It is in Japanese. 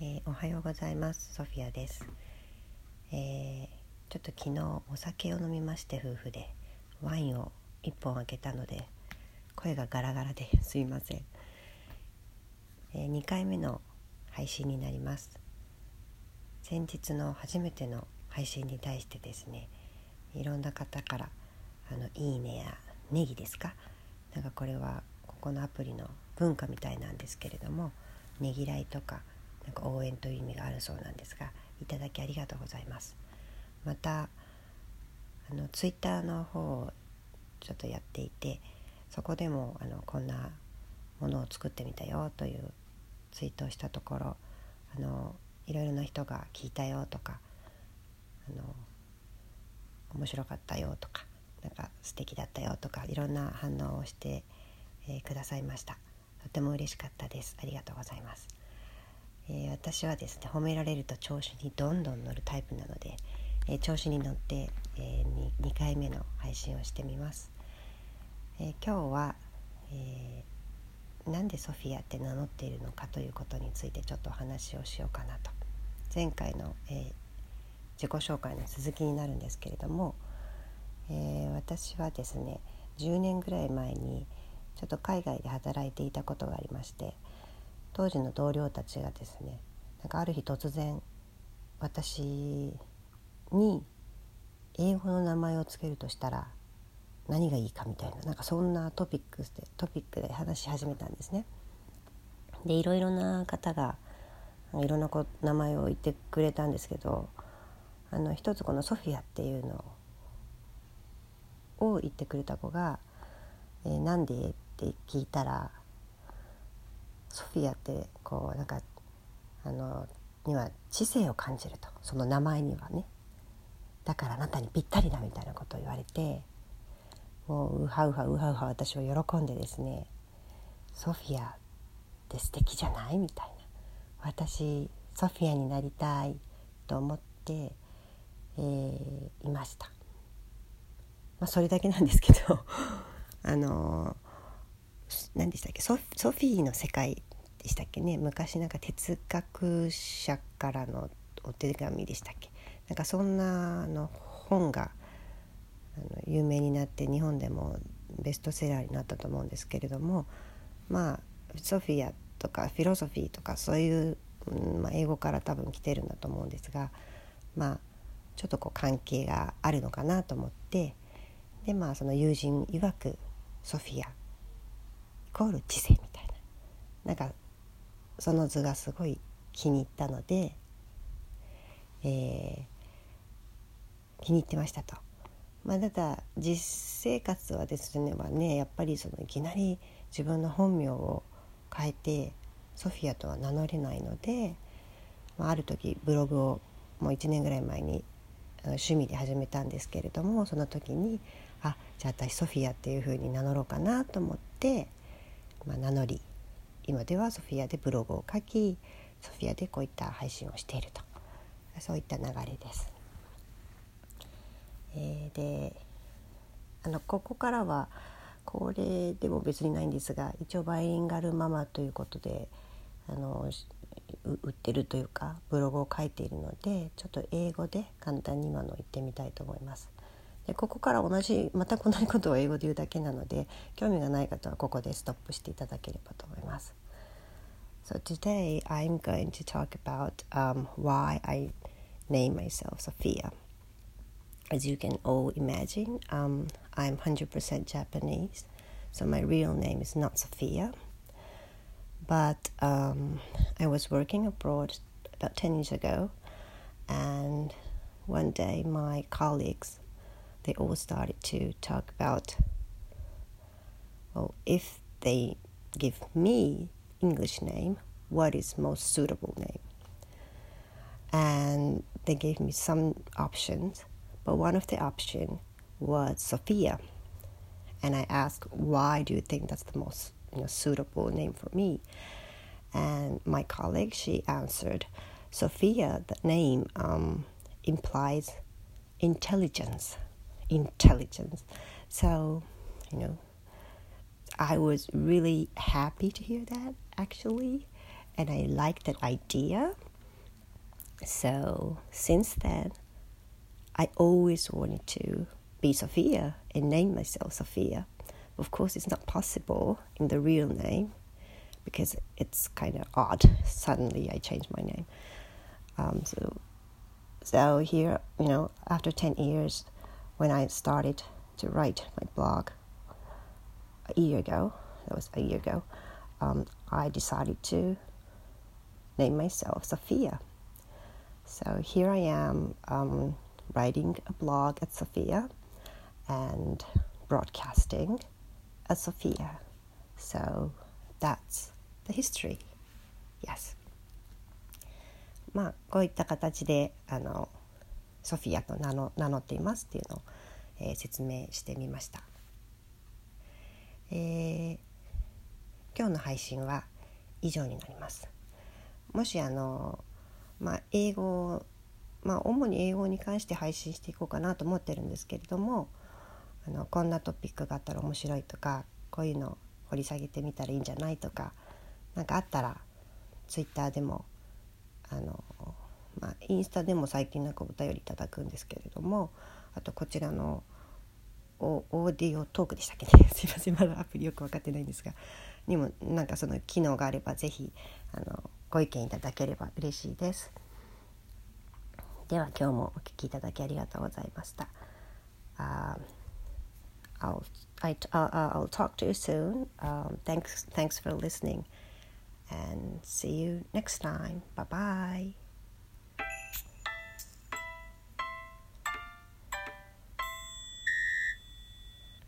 えー、おはようございます。ソフィアです、えー、ちょっと昨日お酒を飲みまして夫婦で。ワインを1本開けたので声がガラガラで すいません、えー、2回目の配信になります。先日の初めての配信に対してですねいろんな方からあのいいねやネギですか？なんかこれはここのアプリの文化みたいなんですけれどもねぎらいとかなんか応援という意味があるそうなんですがいただきありがとうございます。またあのツイッターの方をちょっとやっていてそこでもあのこんなものを作ってみたよというツイートをしたところあのいろいろな人が聞いたよとかあの面白かったよとかなんか素敵だったよとかいろんな反応をして、えー、くださいました。とても嬉しかったです。ありがとうございます。えー、私はですね褒められると調子にどんどん乗るタイプなので、えー、調子に乗って、えー、2, 回目の配信をしてみます、え今日は、えなんでソフィアって名乗っているのかということについてちょっとお話をしようかなと。前回の、え自己紹介の続きになるんですけれども、え私はですね10年ぐらい前にちょっと海外で働いていたことがありまして当時の同僚たちがですねなんかある日突然私に英語の名前を付けるとしたら何がいいかみたいななんかそんなトピックスでトピックで話し始めたんですね。でいろいろな方がいろんなこ名前を言ってくれたんですけどあの一つこのソフィアっていうのを言ってくれた子が「えー、なんで?」って聞いたらソフィアってこうなんかあのには知性を感じるとその名前にはねだからあなたにぴったりだみたいなことを言われてもうウハウハウハウハ私は喜んでですねソフィアって素敵じゃないみたいな私ソフィアになりたいと思って、えー、いました。まあ、それだけなんですけど あの何でしたっけ？ソフィーの世界でしたっけね？昔なんか哲学者からのお手紙でしたっけ？なんかそんなあの本があの有名になって日本でもベストセラーになったと思うんですけれどもまあソフィアとかフィロソフィーとかそういう、うんまあ、英語から多分来てるんだと思うんですがまあちょっとこう関係があるのかなと思ってでまあその友人曰くソフィアコール知性みたいななんかその図がすごい気に入ったので、えー、気に入ってましたと。まあ、ただ実生活はですねはねやっぱりそのいきなり自分の本名を変えてソフィアとは名乗れないので、まあ、ある時ブログをもう1年ぐらい前に趣味で始めたんですけれどもその時にあじゃあ私ソフィアっていうふうに名乗ろうかなと思ってま、名乗り今ではソフィアでブログを書きソフィアでこういった配信をしているとそういった流れです。えー、であのここからはこれでも別にないんですが一応バイリンガルママということであの売ってるというかブログを書いているのでちょっと英語で簡単に今の言ってみたいと思います。でここから同じまた同じことを英語で言うだけなので興味がない方はここでストップしていただければと思います。So today I'm going to talk about um, why I name myself Sophia. As you can all imagine, um, I'm 100% Japanese, so my real name is not Sophia. But um, I was working abroad about 10 years ago, and one day my colleagues they all started to talk about well if they give me english name what is most suitable name? And they gave me some options but one of the options was sophia. And i asked why do you think that's the most you know, suitable name for me? And my colleague she answered sophia the name um, implies intelligence intelligence. So, you know, I was really happy to hear that actually. and I liked that idea. So since then, I always wanted to be Sophia and name myself Sophia. Of course, it's not possible in the real name because it's kind of odd. Suddenly, I changed my name. Um, so, so here, you know, after ten years, when I started to write my blog a year ago, that was a year ago, um, I decided to name myself Sophia. So here I am um, writing a blog at Sophia and broadcasting as Sophia. So that's the history. Yes. まあこういった形であの ソフィアと名の名乗っていますっていうのを、えー、説明してみました。えー、今日の配信は以上になります。もしあのまあ英語まあ主に英語に関して配信していこうかなと思ってるんですけれどもあのこんなトピックがあったら面白いとかこういうの掘り下げてみたらいいんじゃないとか何かあったらツイッターでもあの、まあ、インスタでも最近なんかお便りいただくんですけれどもあとこちらのオーディオトークでしたっけ？ね すいませんまだアプリよく分かってないんですがにもなんかその機能があれば是非あのご意見いただければ嬉しいです。では今日もお聞きいただきありがとうございました。Uh, I'll, I, uh, I'll talk to you soon. Um, thanks, thanks for listening and see you next time. Bye bye.